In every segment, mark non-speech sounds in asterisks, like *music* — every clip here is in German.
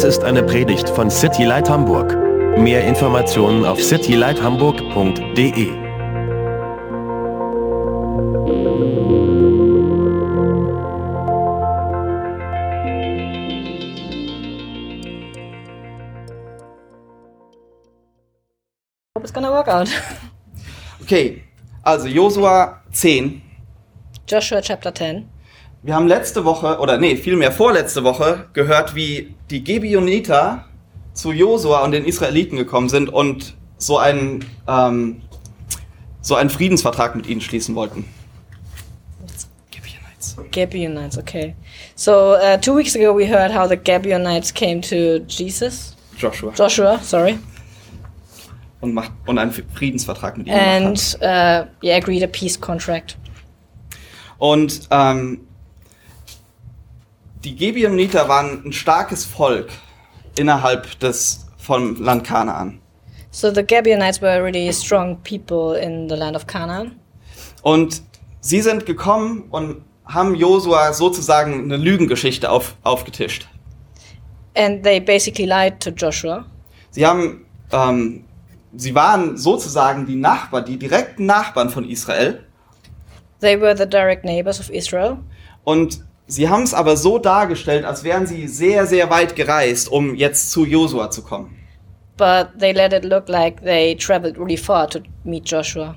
Dies ist eine Predigt von City Light Hamburg. Mehr Informationen auf citylighthamburg.de. Hope it's gonna work out. Okay, also Josua 10. Joshua chapter 10. Wir haben letzte Woche, oder nee, vielmehr vorletzte Woche gehört, wie die Gebioniter zu Josua und den Israeliten gekommen sind und so einen, ähm, so einen Friedensvertrag mit ihnen schließen wollten. Gibeonites. Gibeonites, okay. So uh, two weeks ago we heard how the Gibeonites came to Jesus, Joshua. Joshua, sorry, Und, macht, und einen Friedensvertrag mit ihnen and uh, yeah, agreed a peace contract. Und ähm, die Gebioniter waren ein starkes Volk innerhalb des vom Land Kanaan. So the Gibeonites were really strong people in the land of Canaan, Und sie sind gekommen und haben Josua sozusagen eine Lügengeschichte auf, aufgetischt. and they basically lied to Joshua. Sie haben, ähm, sie waren sozusagen die Nachbarn, die direkten Nachbarn von Israel. They were the direct neighbors of Israel, Und sie haben es aber so dargestellt, als wären sie sehr, sehr weit gereist, um jetzt zu Josua zu kommen. but they let it look like they traveled really far to meet Joshua.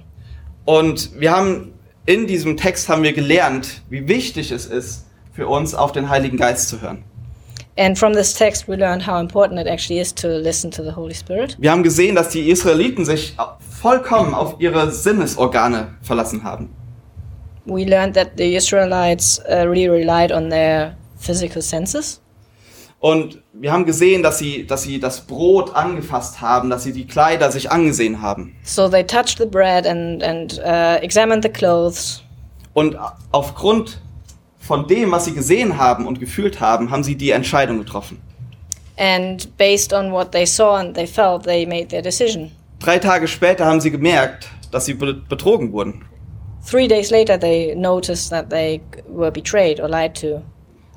Und wir haben in diesem Text haben wir gelernt, wie wichtig es ist, für uns auf den Heiligen Geist zu hören. And from this text, we learned how important it actually is to listen to the Holy Spirit. Wir haben gesehen, dass die Israeliten sich vollkommen auf ihre Sinnesorgane verlassen haben. We learned that the Israelites uh, really relied on their physical senses. Und wir haben gesehen, dass sie, dass sie das Brot angefasst haben, dass sie die Kleider sich angesehen haben. So they touched the bread and, and uh, examined the clothes. Und aufgrund von dem, was sie gesehen haben und gefühlt haben, haben sie die Entscheidung getroffen. And based on what they saw and they felt, they made their decision. Drei Tage später haben sie gemerkt, dass sie be- betrogen wurden. Three days later, they noticed that they were betrayed or lied to.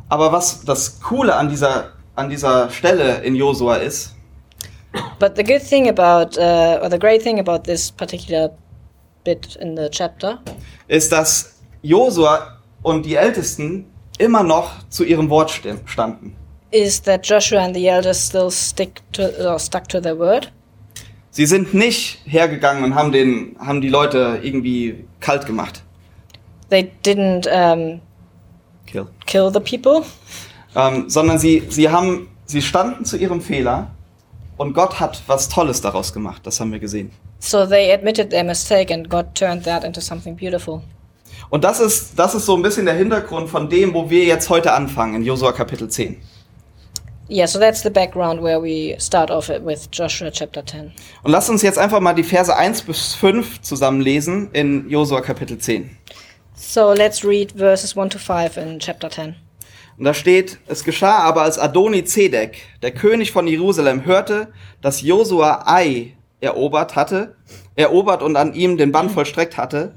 Aber was das Coole an dieser, an dieser Stelle in Josua ist, But the good thing about, uh, or the great thing about this particular bit in the chapter, ist, dass Josua und die Ältesten immer noch zu ihrem Wort standen. is that Joshua and the elders still stick to, or stuck to their word. Sie sind nicht hergegangen und haben, den, haben die Leute irgendwie kalt gemacht. They didn't um, Kill. kill the people, Ähm, sondern sie, sie, haben, sie standen zu ihrem Fehler und Gott hat was Tolles daraus gemacht. Das haben wir gesehen. so they admitted their mistake, and God turned that into something beautiful. Und das ist, das ist so ein bisschen der Hintergrund von dem, wo wir jetzt heute anfangen, in Josua Kapitel 10. Yeah, so that's the background where we start off it with Joshua chapter 10. Und lasst uns jetzt einfach mal die Verse 1 bis 5 zusammen lesen in Josua Kapitel 10. So let's read verses 1 to 5 in chapter 10. Und da steht, es geschah aber, als Adoni Zedek, der König von Jerusalem, hörte, dass Josua Ai erobert hatte, erobert und an ihm den Bann vollstreckt hatte,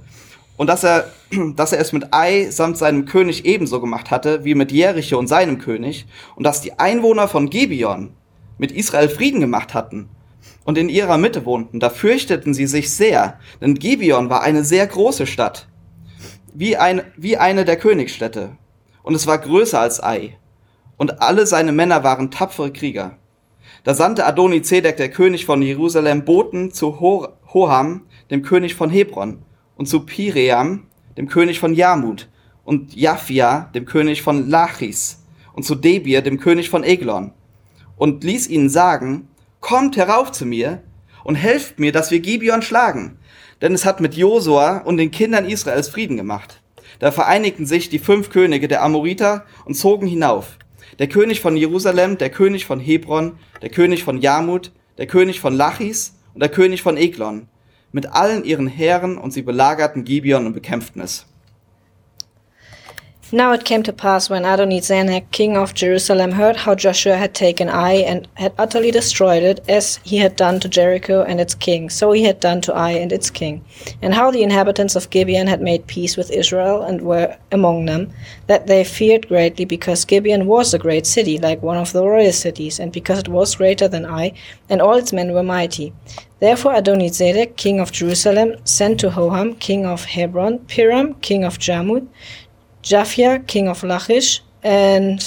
und dass er, *clears throat* dass er es mit Ai samt seinem König ebenso gemacht hatte, wie mit Jericho und seinem König, und dass die Einwohner von Gibeon mit Israel Frieden gemacht hatten und in ihrer Mitte wohnten, da fürchteten sie sich sehr, denn Gibeon war eine sehr große Stadt, wie, ein, wie eine der Königsstädte, und es war größer als Ai, und alle seine Männer waren tapfere Krieger. Da sandte Adoni Zedek, der König von Jerusalem, Boten zu Ho Hoham, dem König von Hebron, und zu Piream, dem König von Jarmut, und Japhia, dem König von Lachis, und zu Debir, dem König von Eglon, und ließ ihnen sagen, kommt herauf zu mir und helft mir, dass wir Gibeon schlagen, denn es hat mit Josua und den Kindern Israels Frieden gemacht. Da vereinigten sich die fünf Könige der Amoriter und zogen hinauf. Der König von Jerusalem, der König von Hebron, der König von Jarmut, der König von Lachis und der König von Eglon, mit allen ihren Heeren und sie belagerten Gibeon und bekämpften es. Now it came to pass when Adonizedek, king of Jerusalem, heard how Joshua had taken Ai and had utterly destroyed it, as he had done to Jericho and its king, so he had done to Ai and its king, and how the inhabitants of Gibeon had made peace with Israel and were among them, that they feared greatly, because Gibeon was a great city, like one of the royal cities, and because it was greater than Ai, and all its men were mighty. Therefore Adonizedek, king of Jerusalem, sent to Hoham, king of Hebron, Piram, king of Jarmuth, Japhia, king of Lachish, and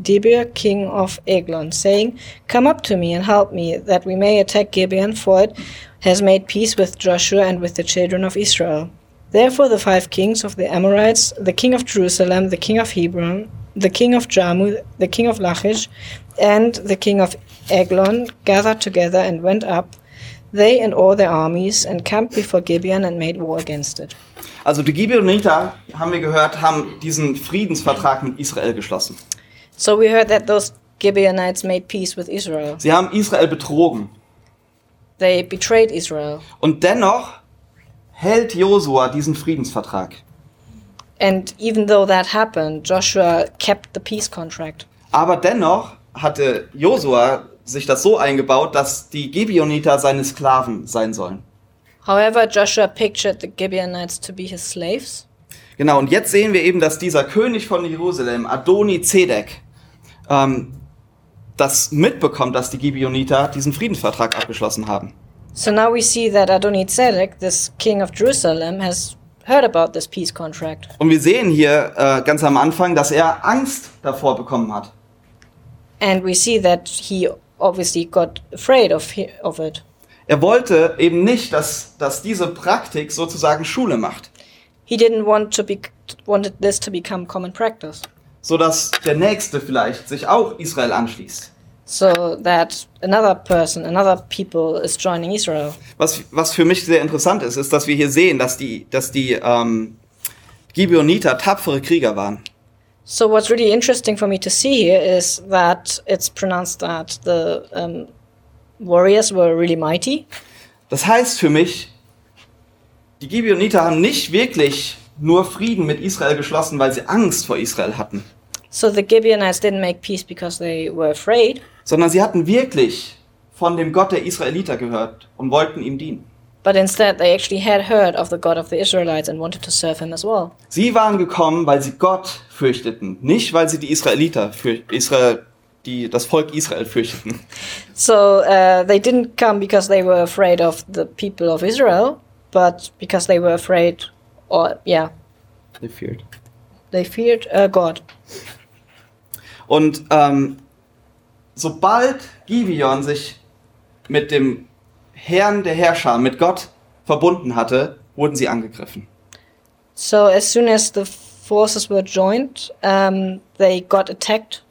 Debir, king of Eglon, saying, Come up to me and help me, that we may attack Gibeon, for it has made peace with Joshua and with the children of Israel. Therefore the five kings of the Amorites, the king of Jerusalem, the king of Hebron, the king of Jarmuth, the king of Lachish, and the king of Eglon gathered together and went up, they and all their armies, and camped before Gibeon and made war against it. Also die Gibeoniter, haben wir gehört, haben diesen Friedensvertrag mit Israel geschlossen. So we heard that those Gibeonites made peace with Israel. Sie haben Israel betrogen. They betrayed Israel. Und dennoch hält Josua diesen Friedensvertrag. And even though that happened, Joshua kept the peace contract. Aber dennoch hatte Josua sich das so eingebaut, dass die Gibeoniter seine Sklaven sein sollen. However, Joshua pictured the Gibeonites to be his slaves. Genau, und jetzt sehen wir eben, dass dieser König von Jerusalem, Adoni Zedek, ähm, das mitbekommt, dass die Gibeoniter diesen Friedensvertrag abgeschlossen haben. So now we see that Adonizedek, this king of Jerusalem, has heard about this peace contract. Und wir sehen hier äh, ganz am Anfang, dass er Angst davor bekommen hat. And we see that he obviously got afraid of, of it. Er wollte eben nicht, dass, dass diese Praktik sozusagen Schule macht, He didn't want to be wanted this to become common practice. sodass der Nächste vielleicht sich auch Israel anschließt. So that another person, another people is joining Israel. Was, was für mich sehr interessant ist, ist, dass wir hier sehen, dass die, dass die ähm, Gibeoniter tapfere Krieger waren. So what's really interesting for me to see here is that it's pronounced that the um, warriors were really mighty. Das heißt für mich, die Gibeoniter haben nicht wirklich nur Frieden mit Israel geschlossen, weil sie Angst vor Israel hatten, So the Gibeonites didn't make peace because they were afraid, sondern sie hatten wirklich von dem Gott der Israeliter gehört und wollten ihm dienen. But instead they actually had heard of the God of the Israelites and wanted to serve him as well. Sie waren gekommen, weil sie Gott fürchteten, nicht weil sie die Israeliter für Israel, die das Volk Israel fürchteten. So uh, they didn't come because they were afraid of the people of Israel, but because they were afraid, or yeah, They feared. they feared uh, God. Und ähm, sobald Gibeon sich mit dem Herrn der Herrscher, mit Gott verbunden hatte, wurden sie angegriffen. So as soon as the forces were joined, um, they got attacked.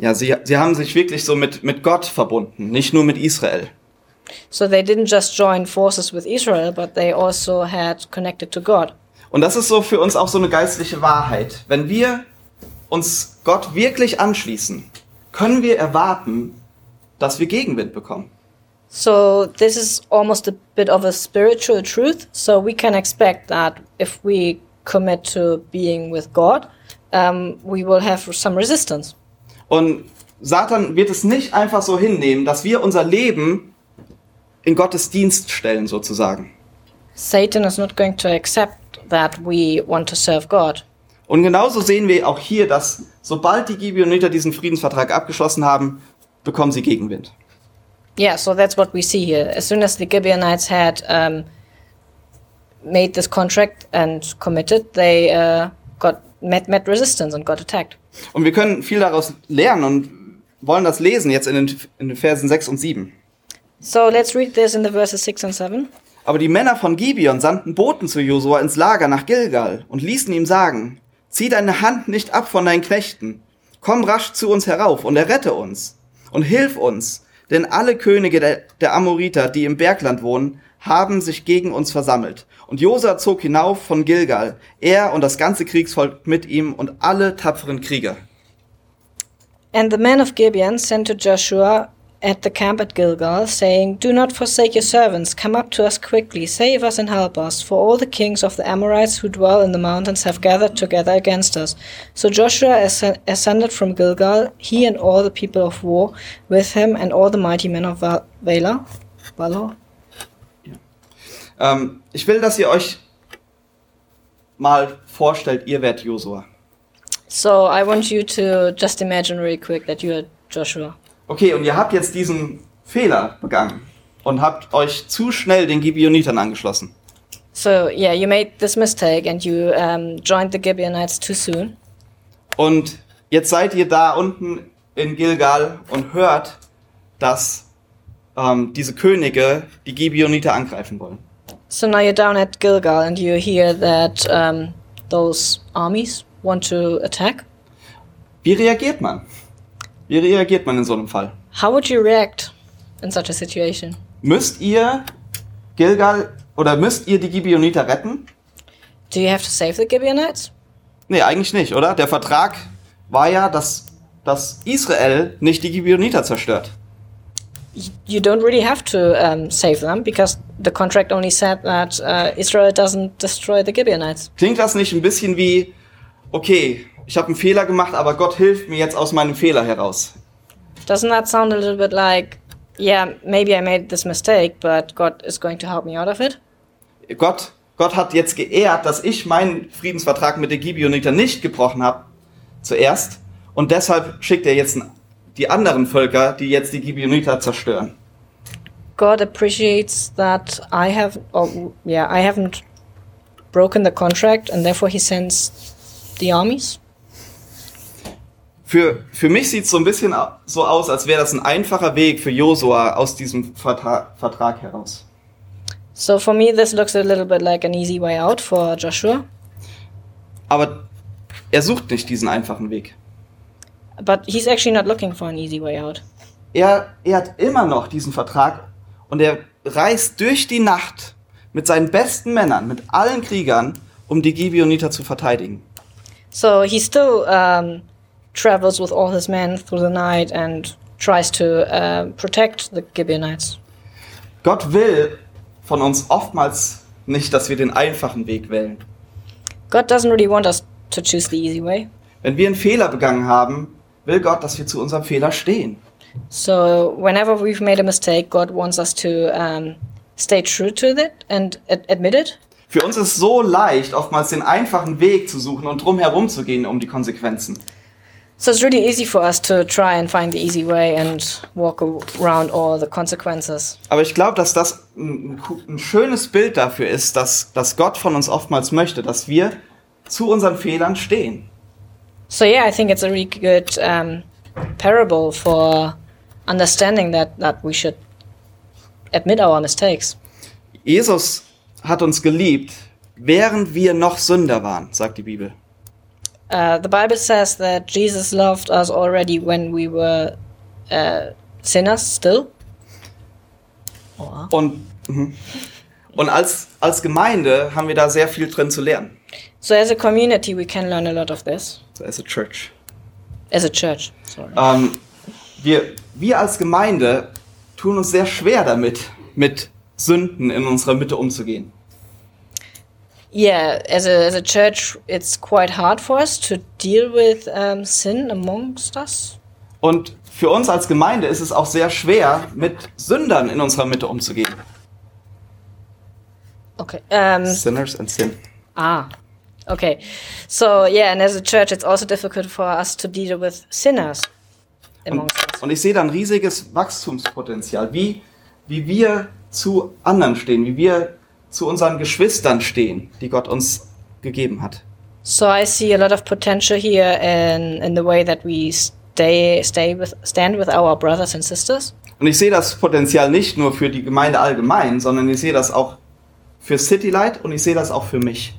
Ja, sie, sie haben sich wirklich so mit, mit Gott verbunden, nicht nur mit Israel. So they didn't just join forces with Israel, but they also had connected to God. Und das ist so für uns auch so eine geistliche Wahrheit. Wenn wir uns Gott wirklich anschließen, können wir erwarten, dass wir Gegenwind bekommen. So this is almost a bit of a spiritual truth. So we can expect that if we commit to being with God, um, we will have some resistance. Und Satan wird es nicht einfach so hinnehmen, dass wir unser Leben in Gottes Dienst stellen, sozusagen. Satan is not going to accept that we want to serve God. Und genauso sehen wir auch hier, dass sobald die Gibeoniter diesen Friedensvertrag abgeschlossen haben, bekommen sie Gegenwind. Yeah, so that's what we see here. As soon as the Gibeonites had um, made this contract and committed, they uh, got met, met resistance and got attacked. Und wir können viel daraus lernen und wollen das lesen jetzt in den, in den Versen 6 und 7. So let's read this in the verses 6 and 7. Aber die Männer von Gibeon sandten Boten zu Josua ins Lager nach Gilgal und ließen ihm sagen, zieh deine Hand nicht ab von deinen Knechten, komm rasch zu uns herauf und errette uns und hilf uns, denn alle Könige der, der Amoriter, die im Bergland wohnen, haben sich gegen uns versammelt. Und Josua zog hinauf von Gilgal, er und das ganze Kriegsvolk mit ihm und alle tapferen Krieger. And the men of Gibeon sent to Joshua at the camp at Gilgal, saying, Do not forsake your servants, come up to us quickly, save us and help us, for all the kings of the Amorites who dwell in the mountains have gathered together against us. So Joshua asc- ascended from Gilgal, he and all the people of war with him, and all the mighty men of Val- Valor. Valor? Ähm, um, ich will, dass ihr euch mal vorstellt, ihr werdet Josua. So I want you to just imagine really quick that you are Joshua. Okay, und ihr habt jetzt diesen Fehler begangen und habt euch zu schnell den Gibeonitern angeschlossen. So yeah, you made this mistake and you um, joined the Gibeonites too soon. Und jetzt seid ihr da unten in Gilgal und hört, dass ähm, diese Könige die Gibeoniter angreifen wollen. So now you're down at Gilgal and you hear that um, those armies want to attack. Wie reagiert man? Wie reagiert man in so einem Fall? How would you react in such a situation? Müsst ihr Gilgal oder müsst ihr die Gibeoniter retten? Do you have to save the Gibeonites? Nee, eigentlich nicht, oder? Der Vertrag war ja, dass, dass Israel nicht die Gibeoniter zerstört. You don't really have to um, save them because the contract only said that uh, Israel doesn't destroy the Gibeonites. Klingt das nicht ein bisschen wie, okay, ich habe einen Fehler gemacht, aber Gott hilft mir jetzt aus meinem Fehler heraus? Doesn't that sound a little bit like, yeah, maybe I made this mistake, but God is going to help me out of it? Gott, Gott hat jetzt geehrt, dass ich meinen Friedensvertrag mit den Gibeoniter nicht gebrochen habe, zuerst. Und deshalb schickt er jetzt die anderen Völker, die jetzt die Gibeoniter zerstören. God appreciates that I have, oh, yeah, I haven't broken the contract, and therefore He sends the armies. Für, für mich sieht es so ein bisschen so aus, als wäre das ein einfacher Weg für Josua aus diesem Vertra Vertrag heraus. So for me, this looks a little bit like an easy way out for Joshua, Aber er sucht nicht diesen einfachen Weg. but he's actually not looking for an easy way out. Er, er hat immer noch diesen Vertrag und er reist durch die Nacht mit seinen besten Männern, mit allen Kriegern, um die Gibeoniter zu verteidigen. So he still um, travels with all his men through the night and tries to uh, protect the Gibeonites. Gott will von uns oftmals nicht, dass wir den einfachen Weg wählen. God doesn't really want us to choose the easy way. Wenn wir einen Fehler begangen haben, will Gott, dass wir zu unserem Fehler stehen. So whenever we've made a mistake, God wants us to um, stay true to it and ad- admit it. Für uns ist es so leicht, oftmals den einfachen Weg zu suchen und drum herum zu gehen um die Konsequenzen. So it's really easy for us to try and find the easy way and walk around all the consequences. Aber ich glaube, dass das ein, ein schönes Bild dafür ist, dass, dass Gott von uns oftmals möchte, dass wir zu unseren Fehlern stehen. So yeah, I think it's a really good um, parable for understanding that that we should admit our mistakes. Jesus hat uns geliebt, während wir noch Sünder waren, sagt die Bibel. Uh, the Bible says that Jesus loved us already when we were uh, sinners still. Or- Und, mhm. und als, als Gemeinde haben wir da sehr viel drin zu lernen. So as a community, we can learn a lot of this. So as a church. As a church, sorry. Ähm, wir, wir als Gemeinde tun uns sehr schwer damit, mit Sünden in unserer Mitte umzugehen. Yeah, as a as a church, it's quite hard for us to deal with um, sin amongst us. Und für uns als Gemeinde ist es auch sehr schwer, mit Sündern in unserer Mitte umzugehen. Okay. Um, Sinners and sin. ah. Okay. So yeah, and as a church, it's also difficult for us to deal with sinners amongst us. Und ich sehe da ein riesiges Wachstumspotenzial, wie, wie wir zu anderen stehen, wie wir zu unseren Geschwistern stehen, die Gott uns gegeben hat. So I see a lot of potential here in in the way that we stay stay with stand with our brothers and sisters. Und ich sehe das Potenzial nicht nur für die Gemeinde allgemein, sondern ich sehe das auch für Citylight und ich sehe das auch für mich.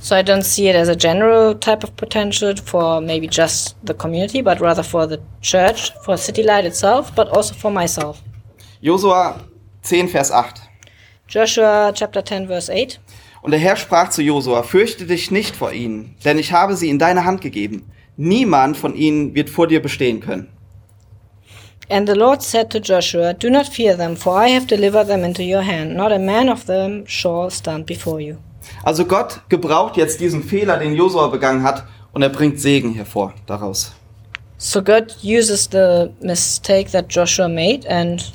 So I don't see it as a general type of potential for maybe just the community, but rather for the church, for City Light itself, but also for myself. Josua 10, Vers 8. Joshua chapter 10 verse 8. Und der Herr sprach zu Josua, fürchte dich nicht vor ihnen, denn ich habe sie in deine Hand gegeben. Niemand von ihnen wird vor dir bestehen können. And the Lord said to Joshua, Do not fear them, for I have delivered them into your hand. Not a man of them shall stand before you. Also Gott gebraucht jetzt diesen Fehler, den Josua begangen hat, und er bringt Segen hervor daraus. So God uses the mistake that Joshua made and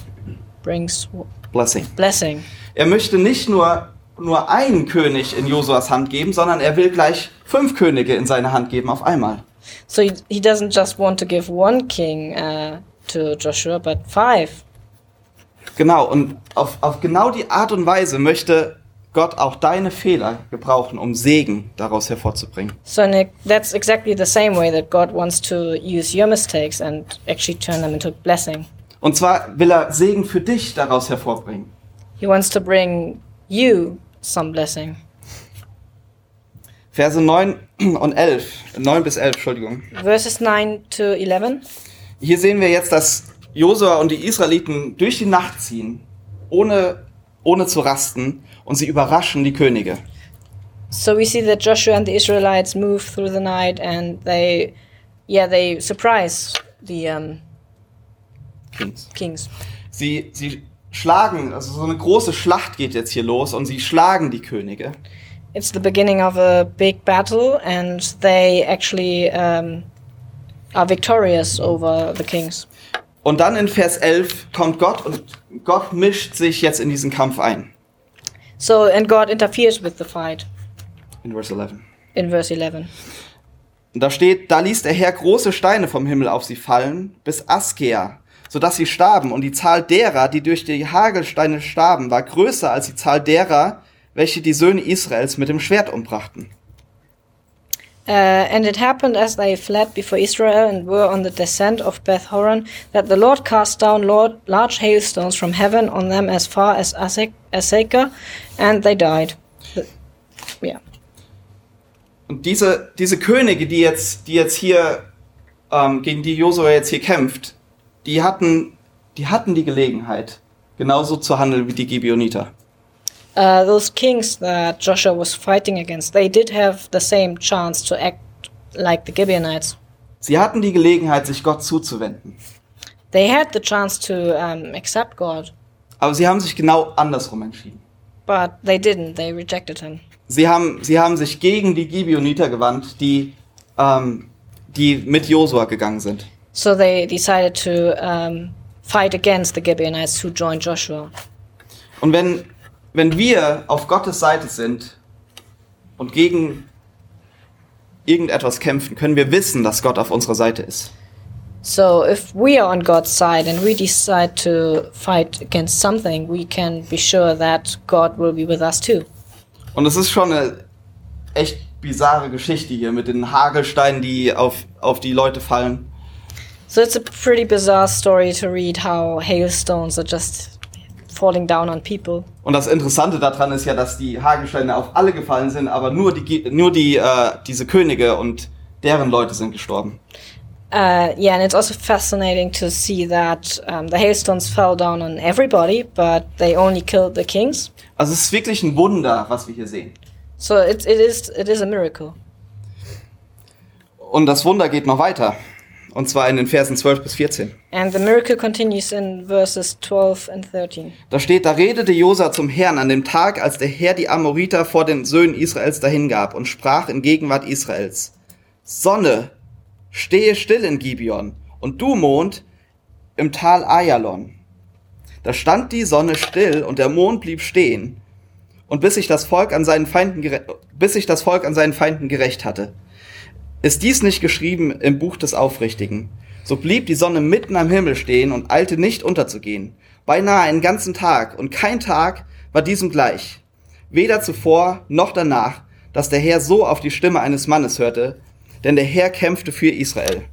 brings Blessing. blessing. Er möchte nicht nur, nur einen König in Josuas Hand geben, sondern er will gleich fünf Könige in seine Hand geben auf einmal. So he, he doesn't just want to give one king uh, to Joshua, but five. Genau, und auf, auf genau die Art und Weise möchte Gott auch deine Fehler gebrauchen, um Segen daraus hervorzubringen. So Nick, that's exactly the same way that God wants to use your mistakes and actually turn them into blessing. Und zwar will er Segen für dich daraus hervorbringen. He wants to bring you some blessing. Verse 9 und 11, 9 bis 11, Entschuldigung. Verses 9 to 11. Hier sehen wir jetzt, dass Josua und die Israeliten durch die Nacht ziehen, ohne, ohne zu rasten, und sie überraschen die Könige. So we see that Joshua and the Israelites move through the night and they, yeah, they surprise the um, Kings. kings. Sie, sie schlagen, also so eine große Schlacht geht jetzt hier los und sie schlagen die Könige. It's the beginning of a big battle and they actually um, are victorious over the kings. Und dann in Vers 11 kommt Gott und Gott mischt sich jetzt in diesen Kampf ein. So, and God interferes with the fight In Vers 11. in verse 11. Und da steht, da ließ der Herr große Steine vom Himmel auf sie fallen, bis Askea, sodass sie starben. Und die Zahl derer, die durch die Hagelsteine starben, war größer als die Zahl derer, welche die Söhne Israels mit dem Schwert umbrachten. Uh, and it happened as they fled before Israel and were on the descent of Beth Horon that the Lord cast down Lord, large hailstones from heaven on them as far as Asek- Aseka, and they died. Yeah. Und diese, diese Könige, die jetzt, die jetzt hier, ähm, gegen die Josua jetzt hier kämpft, die hatten, die hatten die Gelegenheit, genauso zu handeln wie die Gibeoniter. Uh, those kings that Joshua was fighting against, they did have the same chance to act like the Gibeonites. Sie hatten die Gelegenheit, sich Gott zuzuwenden. They had the chance to um, accept God, Aber sie haben sich genau andersrum entschieden. but they didn't. They rejected him. Sie haben, sie haben sich gegen die Gibeoniter gewandt, die, ähm, die mit Josua gegangen sind. So they decided to um, fight against the Gibeonites who joined Joshua. Und wenn, wenn wir auf Gottes Seite sind und gegen irgendetwas kämpfen, können wir wissen, dass Gott auf unserer Seite ist. So if we are on God's side and we decide to fight against something, we can be sure that God will be with us too. Und es ist schon eine echt bizarre Geschichte hier mit den Hagelsteinen, die auf, auf die Leute fallen. So it's a pretty bizarre story to read how hailstones are just falling down on people. Und das Interessante daran ist ja, dass die Hagelsteine auf alle gefallen sind, aber nur die, nur die, äh, diese Könige und deren Leute sind gestorben. Uh, yeah, and it's also fascinating to see that um, the hailstones fell down on everybody, but they only killed the kings. Also es ist wirklich ein Wunder, was wir hier sehen. So it, it is it is a miracle. Und das Wunder geht noch weiter. Und zwar in den Versen 12 bis 14. And the miracle continues in verses 12 and 13. Da steht, da redete Josa zum Herrn an dem Tag, als der Herr die Amoriter vor den Söhnen Israels dahingab und sprach in Gegenwart Israels. Sonne, stehe still in Gibeon und du Mond im Tal Ayalon. Da stand die Sonne still und der Mond blieb stehen. Und bis sich das Volk an seinen Feinden, bis sich das Volk an seinen Feinden gerecht hatte. Ist dies nicht geschrieben im Buch des Aufrichtigen? So blieb die Sonne mitten am Himmel stehen und eilte nicht unterzugehen. Beinahe einen ganzen Tag, und kein Tag war diesem gleich. Weder zuvor noch danach, dass der Herr so auf die Stimme eines Mannes hörte, denn der Herr kämpfte für Israel.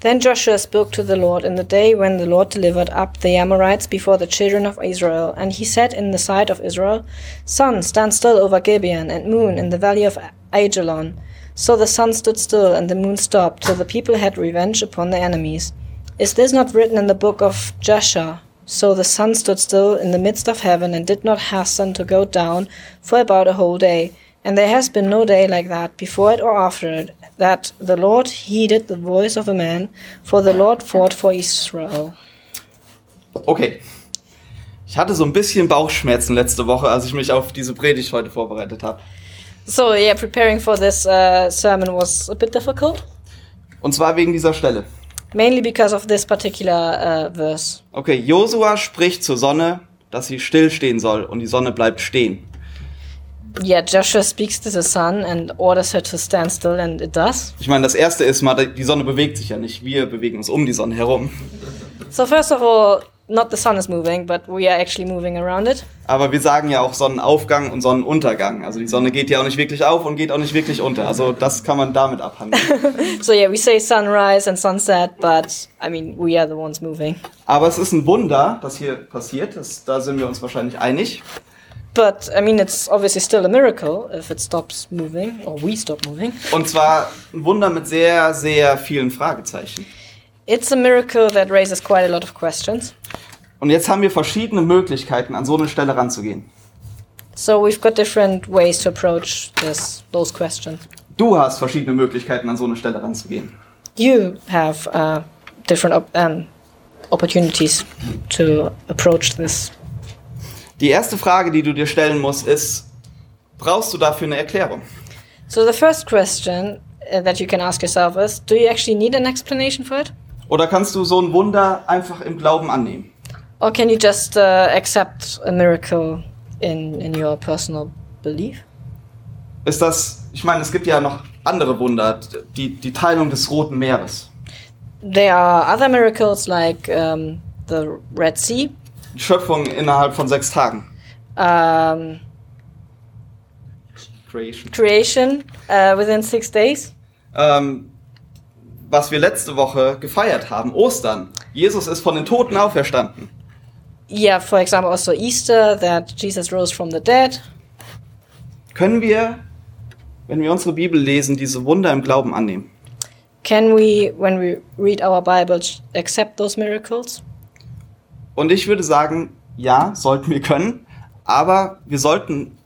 Then Joshua spoke to the Lord in the day when the Lord delivered up the Amorites before the children of Israel. And he said in the sight of Israel, Sun, stand still over Gibeon, and moon in the valley of Ajalon. So the sun stood still, and the moon stopped, till the people had revenge upon their enemies. Is this not written in the book of Joshua? So the sun stood still in the midst of heaven, and did not hasten to go down for about a whole day. And there has been no day like that, before it or after it, that the Lord heeded the voice of a man, for the Lord fought for Israel. Okay. Ich hatte so ein bisschen Bauchschmerzen letzte Woche, als ich mich auf diese Predigt heute vorbereitet habe. So, yeah, preparing for this uh, sermon was a bit difficult, Und zwar wegen dieser Stelle. mainly because of this particular uh, verse. Okay, Josua spricht zur Sonne, dass sie stillstehen soll und die Sonne bleibt stehen. Yeah, Joshua speaks to the sun and orders her to stand still, and it does. Ich meine, das erste ist mal, die Sonne bewegt sich ja nicht. Wir bewegen uns um die Sonne herum. So, first of all, not the sun is moving, but we are actually moving around it. Aber wir sagen ja auch Sonnenaufgang und Sonnenuntergang. Also die Sonne geht ja auch nicht wirklich auf und geht auch nicht wirklich unter. Also das kann man damit abhandeln. *laughs* So, yeah, we say sunrise and sunset, but I mean, we are the ones moving. Aber es ist ein Wunder, das hier passiert. Das, da sind wir uns wahrscheinlich einig. But I mean, it's obviously still a miracle if it stops moving, or we stop moving. Und zwar ein Wunder mit sehr, sehr vielen Fragezeichen. It's a miracle that raises quite a lot of questions. Und jetzt haben wir verschiedene Möglichkeiten, an so eine Stelle ranzugehen. So we've got different ways to approach this, those questions. Du hast verschiedene Möglichkeiten, an so eine Stelle ranzugehen. You have uh, different op- um, opportunities to approach this. Die erste Frage, die du dir stellen musst, ist, brauchst du dafür eine Erklärung? So the first question uh, that you can ask yourself is: Do you actually need an explanation for it, Oder kannst du so ein Wunder einfach im Glauben annehmen? or can you just uh, accept a miracle in in your personal belief? Ist das, ich meine, es gibt ja noch andere Wunder, die, die Teilung des Roten Meeres, There are other miracles like um, the Red Sea, die Schöpfung innerhalb von sechs Tagen. um, Creation. creation uh, within six days. Ähm, was wir letzte Woche gefeiert haben, Ostern. Jesus ist von den Toten auferstanden. Yeah, for example, also Easter, that Jesus rose from the dead. Können wir, wenn wir unsere Bibel lesen, diese Wunder im Glauben annehmen? Can we, when we read our Bibles, accept those miracles? Und ich würde sagen, ja, sollten wir können, aber wir sollten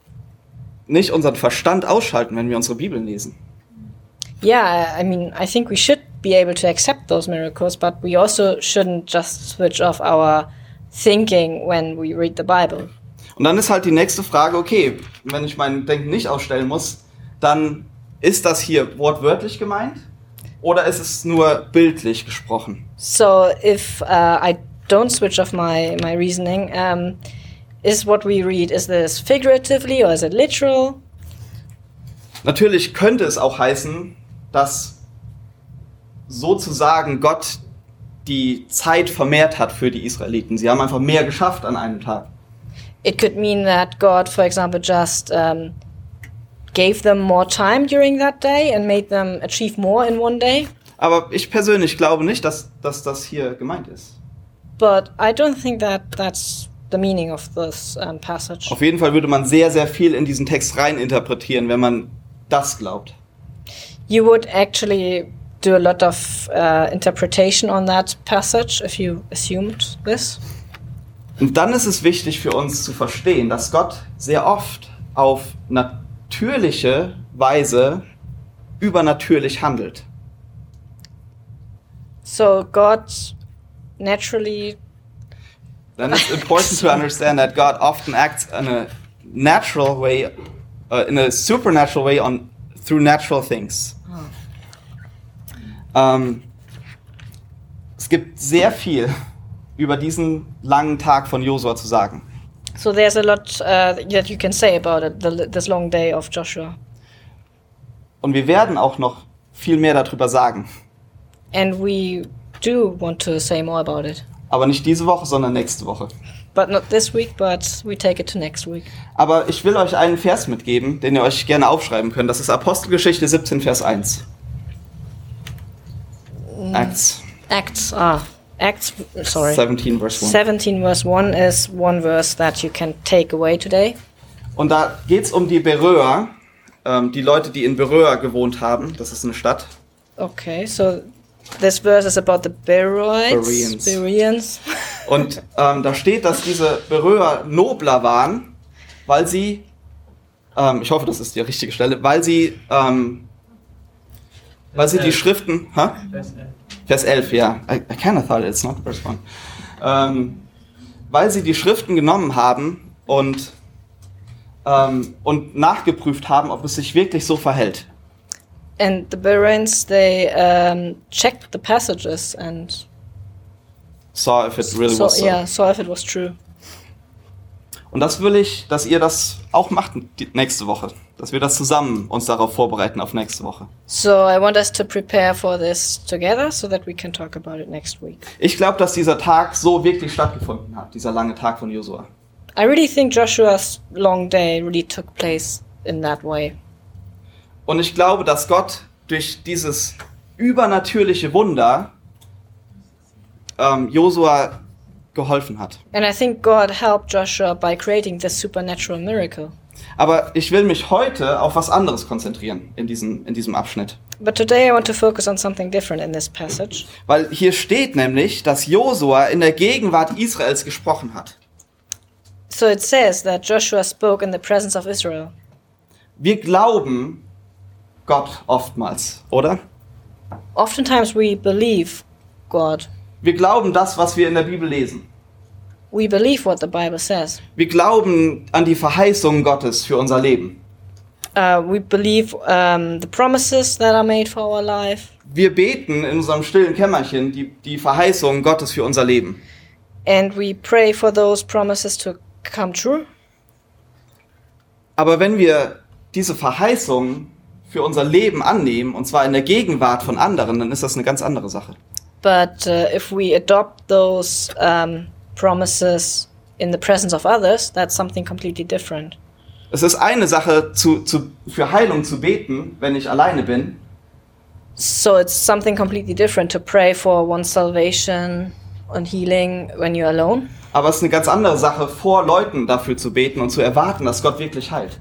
nicht unseren Verstand ausschalten, wenn wir unsere Bibeln lesen. Yeah, I mean, I think we should be able to accept those miracles, but we also shouldn't just switch off our thinking when we read the Bible. Und dann ist halt die nächste Frage, okay, wenn ich mein Denken nicht ausstellen muss, dann ist das hier wortwörtlich gemeint oder ist es nur bildlich gesprochen? So if uh, I don't switch off my, my reasoning, um, is what we read, is this figuratively or is it literal? Natürlich könnte es auch heißen, dass sozusagen Gott die Zeit vermehrt hat für die Israeliten. Sie haben einfach mehr geschafft an einem Tag. It could mean that God, for example, just um, gave them more time during that day and made them achieve more in one day. Aber ich persönlich glaube nicht, dass, dass das hier gemeint ist. But I don't think that that's the meaning of this um, passage. Auf jeden Fall würde man sehr, sehr viel in diesen Text rein interpretieren, wenn man das glaubt. You would actually do a lot of uh, interpretation on that passage if you assumed this. Und dann ist es wichtig für uns zu verstehen, dass Gott sehr oft auf natürliche Weise übernatürlich handelt. So God naturally Then it's important to understand that God often acts in a natural way, uh, in a supernatural way on through natural things. Ähm, es gibt sehr viel über diesen langen Tag von Josua zu sagen. So there's a lot uh, that you can say about it, the, this long day of Joshua. Und wir werden auch noch viel mehr darüber sagen. And we do want to say more about it. Aber nicht diese Woche, sondern nächste Woche. But not this week, but we take it to next week. Aber ich will euch einen Vers mitgeben, den ihr euch gerne aufschreiben könnt. Das ist Apostelgeschichte 17, Vers 1. Acts Acts, ah, Acts, sorry. 17, Vers 1. 17 verse 1 is one verse that you can take away today. Und da geht es um die Beröer, ähm, die Leute, die in Beröa gewohnt haben. Das ist eine Stadt. Okay, so this verse is about the Beroites. Bereans. Bereans. *laughs* Und ähm, da steht, dass diese Beröer nobler waren, weil sie ähm, ich hoffe, das ist die richtige Stelle, weil sie, ähm, weil sie die Schriften, hä? Vers 11, ja. I, I kind of thought it's not verse 1. Ähm, weil sie die Schriften genommen haben und, ähm, und nachgeprüft haben, ob es sich wirklich so verhält. And the Bereans, they um, checked the passages and Saw if it really saw, was so. yeah, saw if it was true. Und das will ich, dass ihr das auch macht nächste Woche. Dass wir das zusammen uns darauf vorbereiten auf nächste Woche. So I want us to prepare for this together so that we can talk about it next week. Ich glaube, dass dieser Tag so wirklich stattgefunden hat, dieser lange Tag von Josua. I really think Joshua's long day really took place in that way. Und ich glaube, dass Gott durch dieses übernatürliche Wunder ähm, Josua geholfen hat. And I think God helped Joshua by creating this supernatural miracle. Aber ich will mich heute auf was anderes konzentrieren in diesem, in diesem Abschnitt. But today I want to focus on something different in this passage. Weil hier steht nämlich, dass Josua in der Gegenwart Israels gesprochen hat. So it says that Joshua spoke in the presence of Israel. Wir glauben Gott oftmals, oder? Oftentimes we believe God. Wir glauben das, was wir in der Bibel lesen. We believe what the Bible says. Wir glauben an die Verheißungen Gottes für unser Leben. Uh, we believe um, the promises that are made for our life. Wir beten in unserem stillen Kämmerchen die, die Verheißungen Gottes für unser Leben. And we pray for those promises to come true. Aber wenn wir diese Verheißungen für unser Leben annehmen, und zwar in der Gegenwart von anderen, dann ist das eine ganz andere Sache. But uh, if we adopt those um, promises in the presence of others, that's something completely different. Es ist eine Sache, zu, zu, für Heilung zu beten, wenn ich alleine bin. So it's something completely different to pray for one's salvation and healing when you're alone. Aber es ist eine ganz andere Sache, vor Leuten dafür zu beten und zu erwarten, dass Gott wirklich heilt.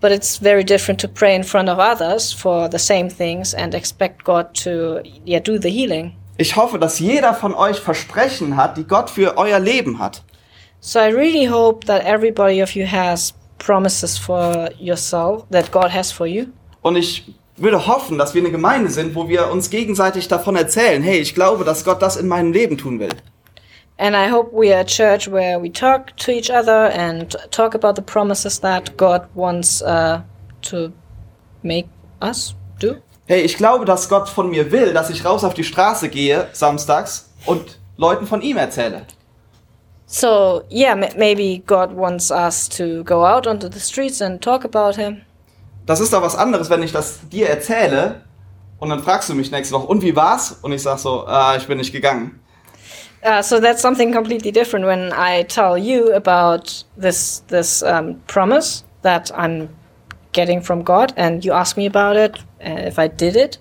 But it's very different to pray in front of others for the same things and expect God to yeah, do the healing. Ich hoffe, dass jeder von euch Versprechen hat, die Gott für euer Leben hat. So I really hope that everybody of you has promises for yourself that God has for you. Und ich würde hoffen, dass wir eine Gemeinde sind, wo wir uns gegenseitig davon erzählen, hey, ich glaube, dass Gott das in meinem Leben tun will. And I hope we are a church where we talk to each other and talk about the promises that God wants uh, to make us do. Hey, ich glaube, dass Gott von mir will, dass ich raus auf die Straße gehe samstags und Leuten von ihm erzähle. So, yeah, maybe God wants us to go out onto the streets and talk about Him. Das ist doch was anderes, wenn ich das dir erzähle und dann fragst du mich nächste Woche, und wie war's? Und ich sag so, ah, ich bin nicht gegangen. Uh, so that's something completely different when I tell you about this this um, promise that I'm getting from God, and you ask me about it, uh, if I did it.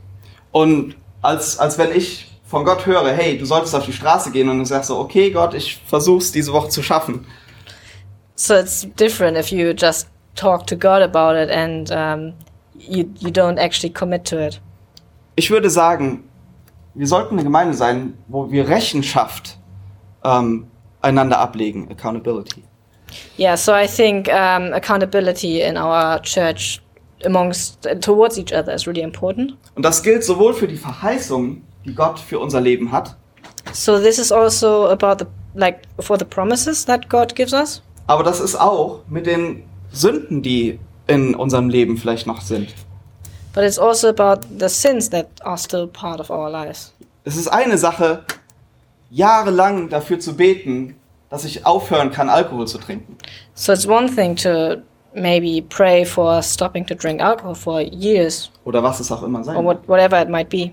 Und als, als wenn ich von Gott höre, hey, du solltest auf die Straße gehen und du sagst so, okay Gott, ich versuch's diese Woche zu schaffen. So it's different if you just talk to God about it and um, you you don't actually commit to it. Ich würde sagen, wir sollten eine Gemeinde sein, wo wir Rechenschaft ähm, einander ablegen, Accountability. Yeah. So I think um, accountability in our church amongst towards each other is really important. Und das gilt sowohl für die Verheißungen, die Gott für unser Leben hat, So this is also about the like for the promises that God gives us. aber das ist auch mit den Sünden, die in unserem Leben vielleicht noch sind. But it's also about the sins that are still part of our lives. Es ist eine Sache, jahrelang dafür zu beten, dass ich aufhören kann, Alkohol zu trinken. So it's one thing to maybe pray for stopping to drink alcohol for years Oder was es auch immer sein or what, whatever it might be.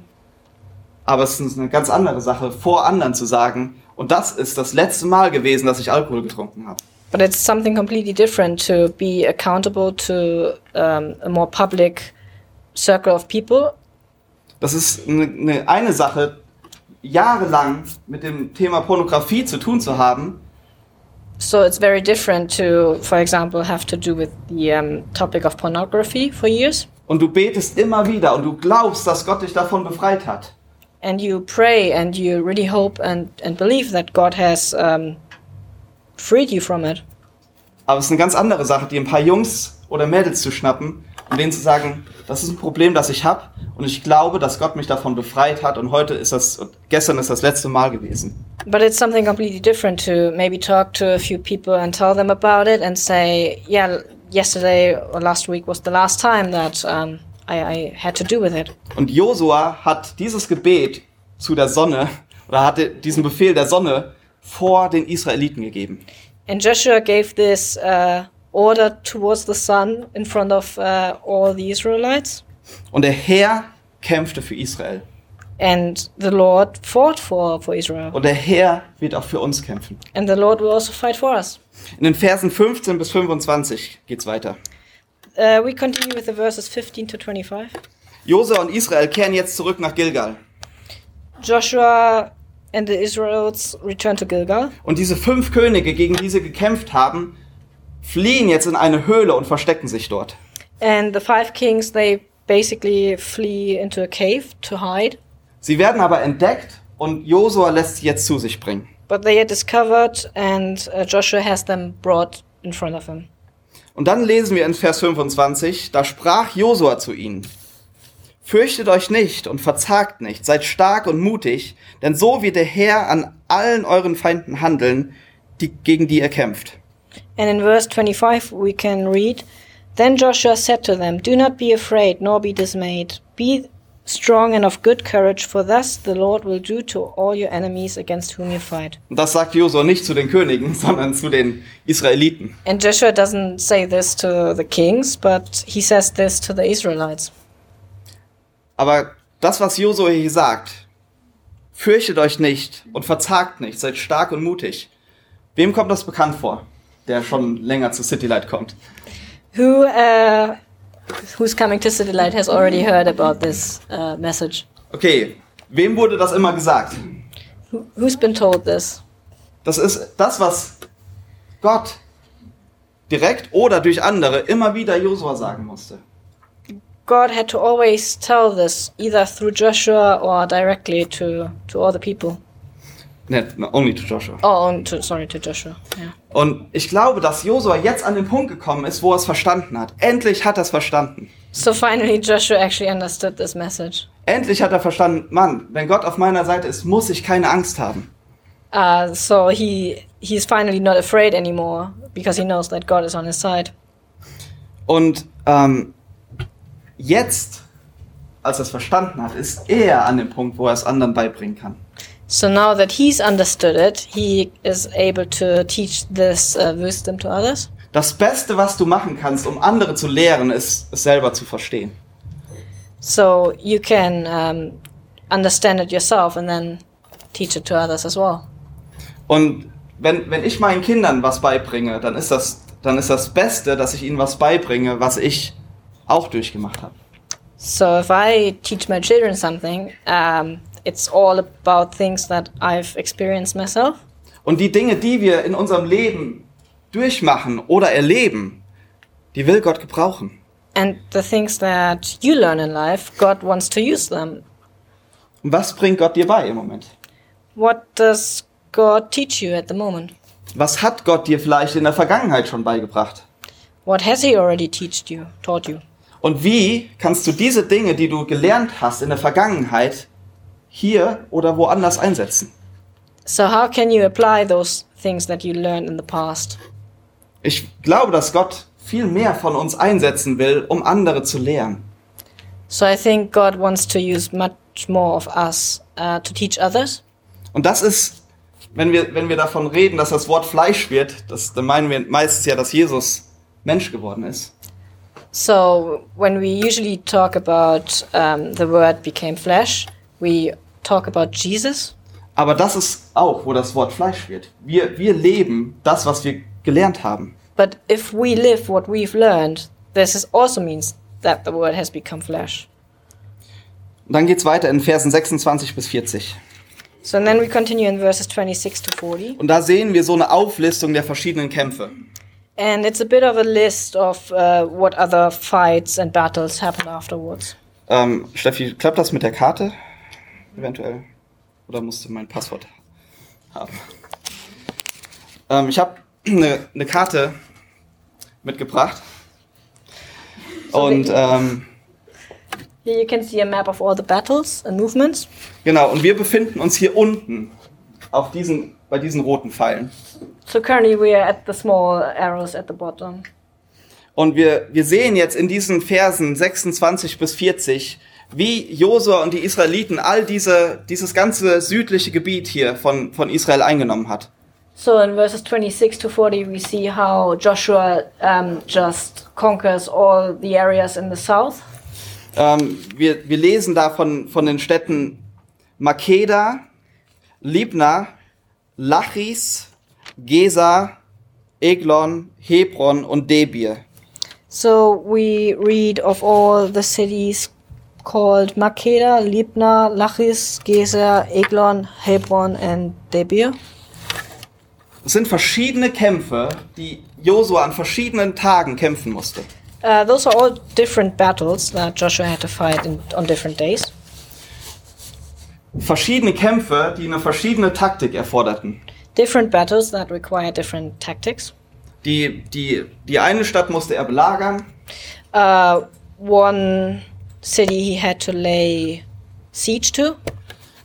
Aber es ist eine ganz andere Sache, vor anderen zu sagen, und das ist das letzte Mal gewesen, dass ich Alkohol getrunken habe. But it's something completely different to be accountable to um, a more public circle of people. Das ist eine, eine Sache, jahrelang mit dem Thema Pornografie zu tun zu haben, So it's very different to, for example, have to do with the um, topic of pornography for years. und du betest immer wieder und du glaubst, dass Gott dich davon befreit hat. And you pray and you really hope and, and believe that God has um, freed you from it. Aber es ist eine ganz andere Sache, die ein paar Jungs oder Mädels zu schnappen und denen zu sagen, das ist ein Problem, das ich habe und ich glaube, dass Gott mich davon befreit hat und heute ist das, gestern ist das letzte Mal gewesen. But it's something completely different to maybe talk to a few people and tell them about it and say, yeah, yesterday or last week was the last time that um, I, I had to do with it. Und Josua hat dieses Gebet zu der Sonne oder hatte diesen Befehl der Sonne vor den Israeliten gegeben. And Joshua gave this uh, order towards the sun in front of uh, all the Israelites. Und der Herr kämpfte für Israel. And the Lord fought for, for Israel. Und der Herr wird auch für uns kämpfen. And the Lord will also fight for us. In den Versen 15 bis 25 geht's weiter. Uh, we continue with the verses 15 to 25. Josua und Israel kehren jetzt zurück nach Gilgal. Joshua and the Israelites return to Gilgal. Und diese fünf Könige, gegen die sie gekämpft haben, fliehen jetzt in eine Höhle und verstecken sich dort. And the five kings, they basically flee into a cave to hide. Sie werden aber entdeckt und Josua lässt sie jetzt zu sich bringen. But they are discovered, and uh, Joshua has them brought in front of him. Und dann lesen wir in Vers 25, da sprach Josua zu ihnen, Fürchtet euch nicht und verzagt nicht, seid stark und mutig, denn so wird der Herr an allen euren Feinden handeln, die, gegen die ihr kämpft. And in verse 25, we can read Then Joshua said to them, Do not be afraid, nor be dismayed. Be strong and of good courage, for thus the Lord will do to all your enemies against whom you fight. Und das sagt Josua nicht zu den Königen, *laughs* sondern zu den Israeliten. And Joshua doesn't say this to the kings, but he says this to the Israelites. Aber das, was Josua hier sagt, fürchtet euch nicht und verzagt nicht, seid stark und mutig. Wem kommt das bekannt vor, der schon länger zu City Light kommt? Who, uh, who's coming to City Light has already heard about this uh, message. Okay, wem wurde das immer gesagt? Who, who's been told this? Das ist das, was Gott direkt oder durch andere immer wieder Josua sagen musste. God had to always tell this, either through Joshua or directly to, to all the people. No, only to Joshua. Oh, and to, sorry, to Joshua. Yeah. Und ich glaube, dass Josua jetzt an den Punkt gekommen ist, wo er es verstanden hat. Endlich hat er es verstanden. So finally, Joshua actually understood this message. Endlich hat er verstanden, Mann, wenn Gott auf meiner Seite ist, muss ich keine Angst haben. Uh, so he he's finally not afraid anymore because he knows that God is on his side. Und ähm, jetzt, als er es verstanden hat, ist er an dem Punkt, wo er es anderen beibringen kann. So now that he's understood it, he is able to teach this uh, wisdom to others. Das Beste, was du machen kannst, um andere zu lehren, ist, es selber zu verstehen. So you can um, understand it yourself and then teach it to others as well. Und wenn, wenn ich meinen Kindern was beibringe, dann ist, das, dann ist das Beste, dass ich ihnen was beibringe, was ich auch durchgemacht habe. So if I teach my children something, um, it's all about things that I've experienced myself. Und die Dinge, die wir in unserem Leben durchmachen oder erleben, die will Gott gebrauchen. And the things that you learn in life, God wants to use them. Und was bringt Gott dir bei im Moment? What does God teach you at the moment? Was hat Gott dir vielleicht in der Vergangenheit schon beigebracht? What has He already taught you? Taught you? Und wie kannst du diese Dinge, die du gelernt hast in der Vergangenheit, hier oder woanders einsetzen? So how can you apply those things that you learned in the past? Ich glaube, dass Gott viel mehr von uns einsetzen will, um andere zu lehren. So I think God wants to use much more of us uh, to teach others. Und das ist, wenn wir, wenn wir davon reden, dass das Wort Fleisch wird, das, dann meinen wir meistens ja, dass Jesus Mensch geworden ist. So when we usually talk about um, the word became flesh, we talk about Jesus. Aber das ist auch, wo das Wort Fleisch wird. Wir, wir leben das, was wir gelernt haben. But if we live what we've learned, this is also means that the word has become flesh. Und dann geht's weiter in Versen 26 bis 40. So then we continue in verses 26 to 40. Und da sehen wir so eine Auflistung der verschiedenen Kämpfe. And it's a bit of a list of uh, what other fights and battles happened afterwards. Ähm, Steffi, klappt das mit der Karte? Eventuell. Oder musst du mein Passwort haben? Ähm, ich habe eine, eine Karte mitgebracht. Und the- ähm, Here you can see a map of all the battles and movements. genau, und wir befinden uns hier unten auf diesen, bei diesen roten Pfeilen. So currently we are at the small arrows at the bottom. Und wir, wir sehen jetzt in diesen Versen 26 bis 40, wie Josua und die Israeliten all diese, dieses ganze südliche Gebiet hier von, von Israel eingenommen hat. So in verses 26 to 40, we see how Joshua um, just conquers all the areas in the south. Ähm, wir, wir lesen da von, von den Städten Makeda, Libna, Lachis, Gesa, Eglon, Hebron und Debir. So we read of all the cities called Makeda, Libna, Lachis, Gezer, Eglon, Hebron, and Debir. Es sind verschiedene Kämpfe, die Josua an verschiedenen Tagen kämpfen musste. Uh, those are all different battles that Joshua had to fight in, on different days. Verschiedene Kämpfe, die eine verschiedene Taktik erforderten. Different battles that require different tactics. Die, die, die eine Stadt musste er belagern, Uh, one city he had to lay siege to.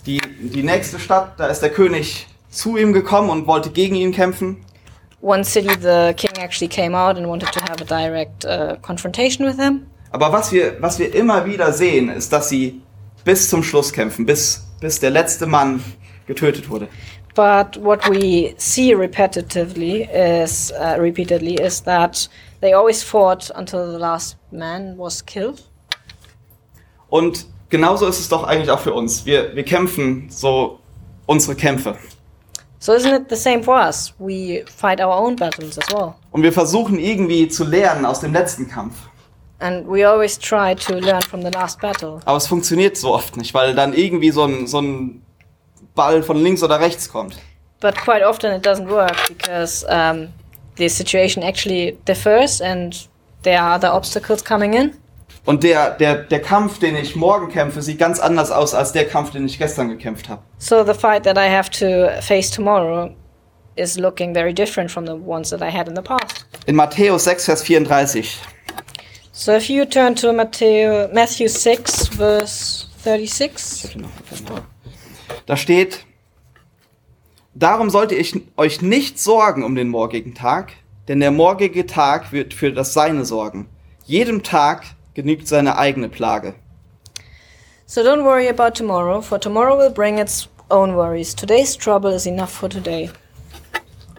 die, die nächste Stadt, da ist der König zu ihm gekommen und wollte gegen ihn kämpfen. One city, the king actually came out and wanted to have a direct uh, confrontation with him. Aber was wir, was wir immer wieder sehen, ist, dass sie bis zum Schluss kämpfen, bis, bis der letzte Mann getötet wurde. But what we see repetitively is uh, repeatedly is that they always fought until the last man was killed. Und genauso ist es doch eigentlich auch für uns. Wir, wir kämpfen so unsere Kämpfe. So isn't it the same for us? We fight our own battles as well. Und wir versuchen irgendwie zu lernen aus dem letzten Kampf. And we always try to learn from the last battle. Aber es funktioniert so oft nicht, weil dann irgendwie so ein, so ein Ball von links oder rechts kommt. But quite often it doesn't work because um, the situation actually differs and there are other obstacles coming in. Und der, der, der Kampf, den ich morgen kämpfe, sieht ganz anders aus als der Kampf, den ich gestern gekämpft habe. So the fight that I have to face tomorrow is looking very different from the ones that I had in the past. In Matthäus 6, Vers 34. So if you turn to Matthew, Matthew 6, verse 36. Da steht, Darum sollte ich euch nicht sorgen um den morgigen Tag, denn der morgige Tag wird für das Seine sorgen. Jedem Tag genügt seine eigene Plage. So don't worry about tomorrow, for tomorrow will bring its own worries. Today's trouble is enough for today.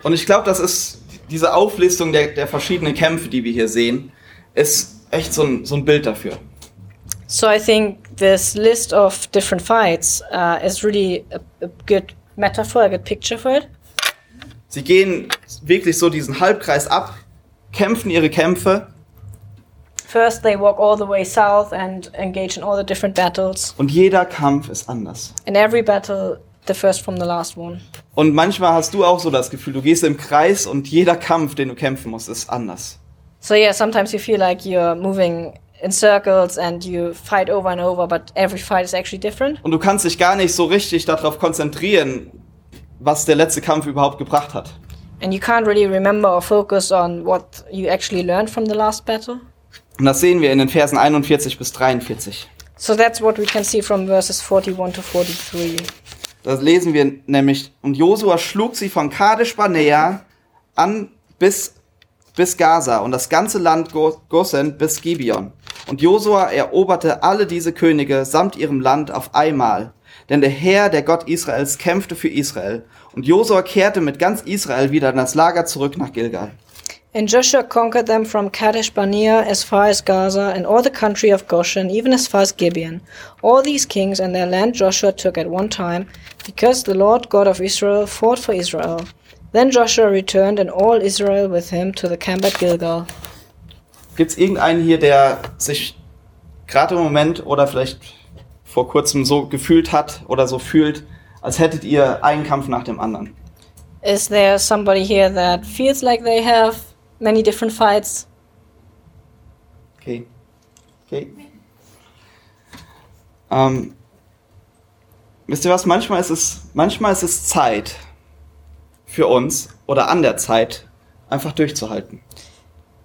Und ich glaube, das ist diese Auflistung der, der verschiedenen Kämpfe, die wir hier sehen, ist echt so ein, so ein Bild dafür. So I think this list of different fights uh, is really a, a good metaphor, a good picture for it. Sie gehen wirklich so diesen Halbkreis ab, kämpfen ihre Kämpfe First, they walk all the way south and engage in all the different battles. und jeder Kampf ist anders. In every battle differs from the last one. Und manchmal hast du auch so das Gefühl, du gehst im Kreis und jeder Kampf, den du kämpfen musst, ist anders. So yeah, sometimes you feel like you're moving in circles and you fight over and over, but every fight is actually different. Und du kannst dich gar nicht so richtig darauf konzentrieren, was der letzte Kampf überhaupt gebracht hat. And you can't really remember or focus on what you actually learned from the last battle. Und das sehen wir in den Versen 41 bis 43. So that's what we can see from verses 41 to 43. Da lesen wir nämlich, und Josua schlug sie von Kadesh Barnea an bis, bis Gaza und das ganze Land Go- Gosen bis Gibeon. Und Josua eroberte alle diese Könige samt ihrem Land auf einmal. Denn der Herr, der Gott Israels, kämpfte für Israel. Und Josua kehrte mit ganz Israel wieder in das Lager zurück nach Gilgal. And Joshua conquered them from Kadesh Barnea as far as Gaza, and all the country of Goshen, even as far as Gibeon. All these kings and their land Joshua took at one time, because the Lord God of Israel fought for Israel. Then Joshua returned, and all Israel with him, to the camp at Gilgal. Gibt es irgendeinen hier, der sich gerade im Moment oder vielleicht vor kurzem so gefühlt hat oder so fühlt, als hättet ihr einen Kampf nach dem anderen? Is there somebody here that feels like they have many different fights? Okay. Okay. Ähm, wisst ihr was? Manchmal ist es, manchmal ist es Zeit für uns oder an der Zeit, einfach durchzuhalten.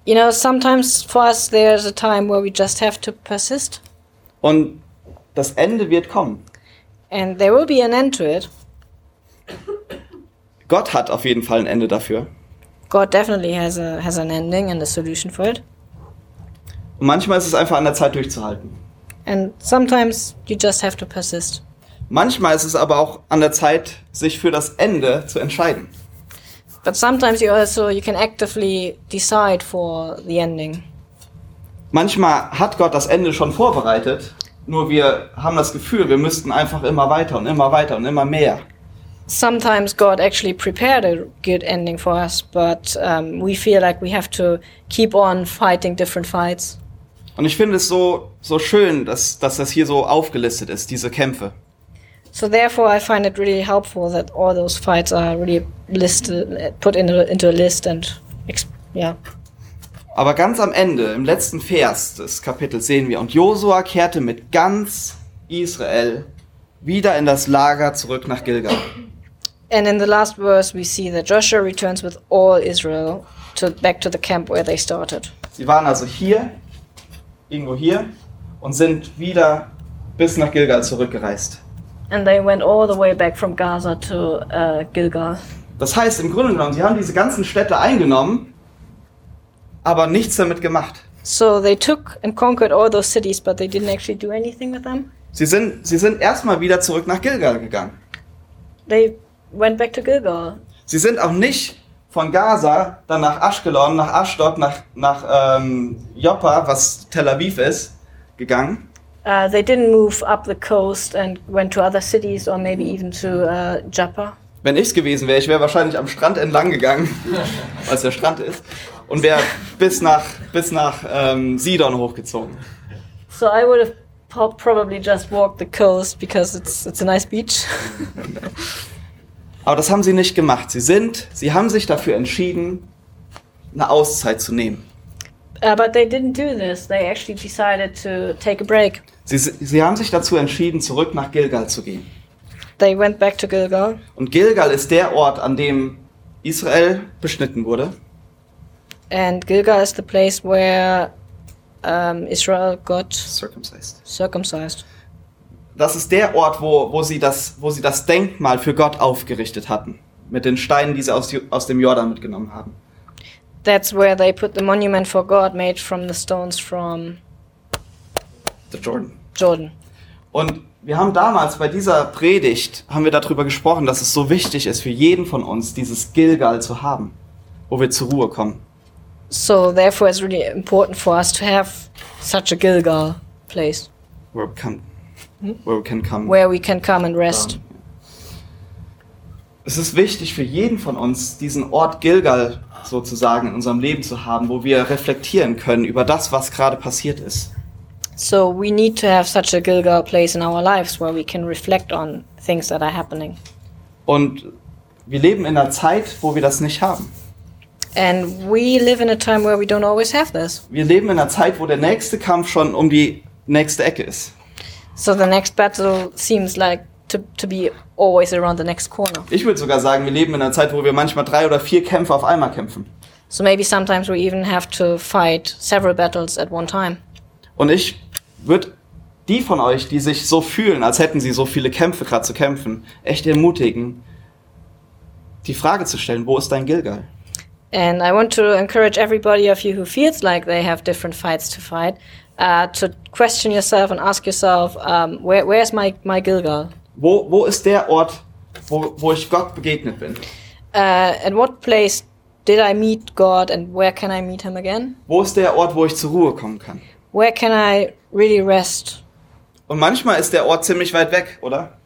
You know, sometimes for us there's a time where we just have to persist, Und das Ende wird kommen. and there will be an end to it. Gott hat auf jeden Fall ein Ende dafür. God definitely has a has an ending and a solution for it. Und manchmal ist es einfach an der Zeit durchzuhalten. And sometimes you just have to persist. Manchmal ist es aber auch an der Zeit, sich für das Ende zu entscheiden. But sometimes you also you can actively decide for the ending. Manchmal hat Gott das Ende schon vorbereitet, nur wir haben das Gefühl, wir müssten einfach immer weiter und immer weiter und immer mehr. Sometimes God actually prepared a good ending for us, but um, we feel like we have to keep on fighting different fights. Und ich finde es so, so schön, dass, dass das hier so aufgelistet ist, diese Kämpfe. So therefore, I find it really helpful that all those fights are really listed, put in a, into a list, and yeah. Aber ganz am Ende, im letzten Vers des Kapitels sehen wir, und Josua kehrte mit ganz Israel wieder in das Lager zurück nach Gilgal. And in the last verse, we see that Joshua returns with all Israel to back to the camp where they started. Sie waren also hier, irgendwo hier, und sind wieder bis nach Gilgal zurückgereist. And they went all the way back from Gaza to uh, Gilgal. Das heißt, im Grunde genommen, sie haben diese ganzen Städte eingenommen, aber nichts damit gemacht. So they took and conquered all those cities, but they didn't actually do anything with them. Sie sind, sie sind erstmal wieder zurück nach Gilgal gegangen. They went back to Gilgal. Sie sind auch nicht von Gaza dann nach Ashkelon, nach Ashdod, nach, nach ähm, Joppa, was Tel Aviv ist, gegangen, Uh, they didn't move up the coast and went to other cities or maybe even to uh, Joppa. Wenn ich's gewesen wäre, ich wäre wahrscheinlich am Strand entlang gegangen, *laughs* weil es der Strand ist, und wäre bis nach, bis nach ähm, Sidon hochgezogen. So I would have probably just walked the coast because it's it's a nice beach. *laughs* Aber das haben sie nicht gemacht. Sie sind, sie haben sich dafür entschieden, eine Auszeit zu nehmen. Uh, but they didn't do this. They actually decided to take a break. Sie, sie haben sich dazu entschieden, zurück nach Gilgal zu gehen. They went back to Gilgal, Und Gilgal ist der Ort, an dem Israel beschnitten wurde. and Gilgal is the place where um, Israel got Circumcised. circumcised. Das ist der Ort, wo, wo, sie das, wo sie das Denkmal für Gott aufgerichtet hatten. Mit den Steinen, die sie aus, aus dem Jordan mitgenommen haben. That's where they put the monument for God made from the stones from Der Jordan. Jordan. Und wir haben damals bei dieser Predigt, haben wir darüber gesprochen, dass es so wichtig ist für jeden von uns, dieses Gilgal zu haben, wo wir zur Ruhe kommen. So therefore, it's really important for us to have such a Gilgal place Where we can, where we can come. where we can come and rest. Es ist wichtig für jeden von uns, diesen Ort Gilgal sozusagen in unserem Leben zu haben, wo wir reflektieren können über das, was gerade passiert ist. So we need to have such a Gilgal place in our lives where we can reflect on things that are happening. Und wir leben in einer Zeit, wo wir das nicht haben. And we live in a time where we don't always have this. Wir leben in einer Zeit, wo der nächste Kampf schon um die nächste Ecke ist. So the next battle seems like to, to be always around the next corner. Ich würde sogar sagen, wir leben in einer Zeit, wo wir manchmal drei oder vier Kämpfe auf einmal kämpfen. So maybe sometimes we even have to fight several battles at one time. Und ich würde die von euch, die sich so fühlen, als hätten sie so viele Kämpfe gerade zu kämpfen, echt ermutigen, die Frage zu stellen, wo ist dein Gilgal? And I want to encourage everybody of you who feels like they have different fights to fight uh, to question yourself and ask yourself, um, where, where's my, my Gilgal? Wo, wo ist der Ort, wo, wo ich Gott begegnet bin? Uh, at what place did I meet God and where can I meet him again? Wo ist der Ort, wo ich zur Ruhe kommen kann? Where can I really rest? Und manchmal ist der Ort ziemlich weit weg, oder?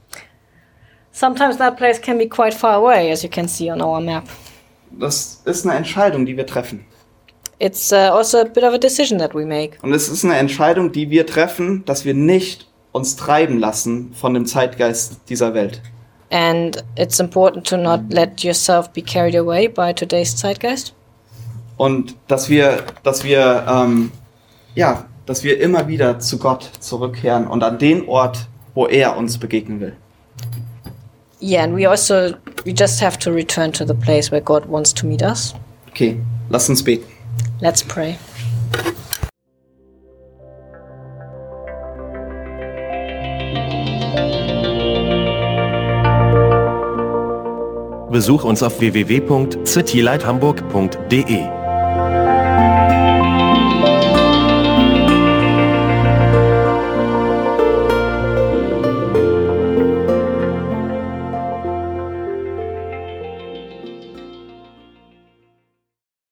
Sometimes that place can be quite far away, as you can see on our map. Das ist eine Entscheidung, die wir treffen. It's uh, also a bit of a decision that we make. Und es ist eine Entscheidung, die wir treffen, dass wir nicht uns treiben lassen von dem Zeitgeist dieser Welt. And it's important to not let yourself be carried away by today's zeitgeist. Und dass wir, dass wir, ähm, ja, dass wir immer wieder zu Gott zurückkehren und an den Ort, wo er uns begegnen will. Yeah, and we also we just have to return to the place where God wants to meet us. Okay, lass uns beten. Let's pray. Besuch uns auf www.citylighthamburg.de.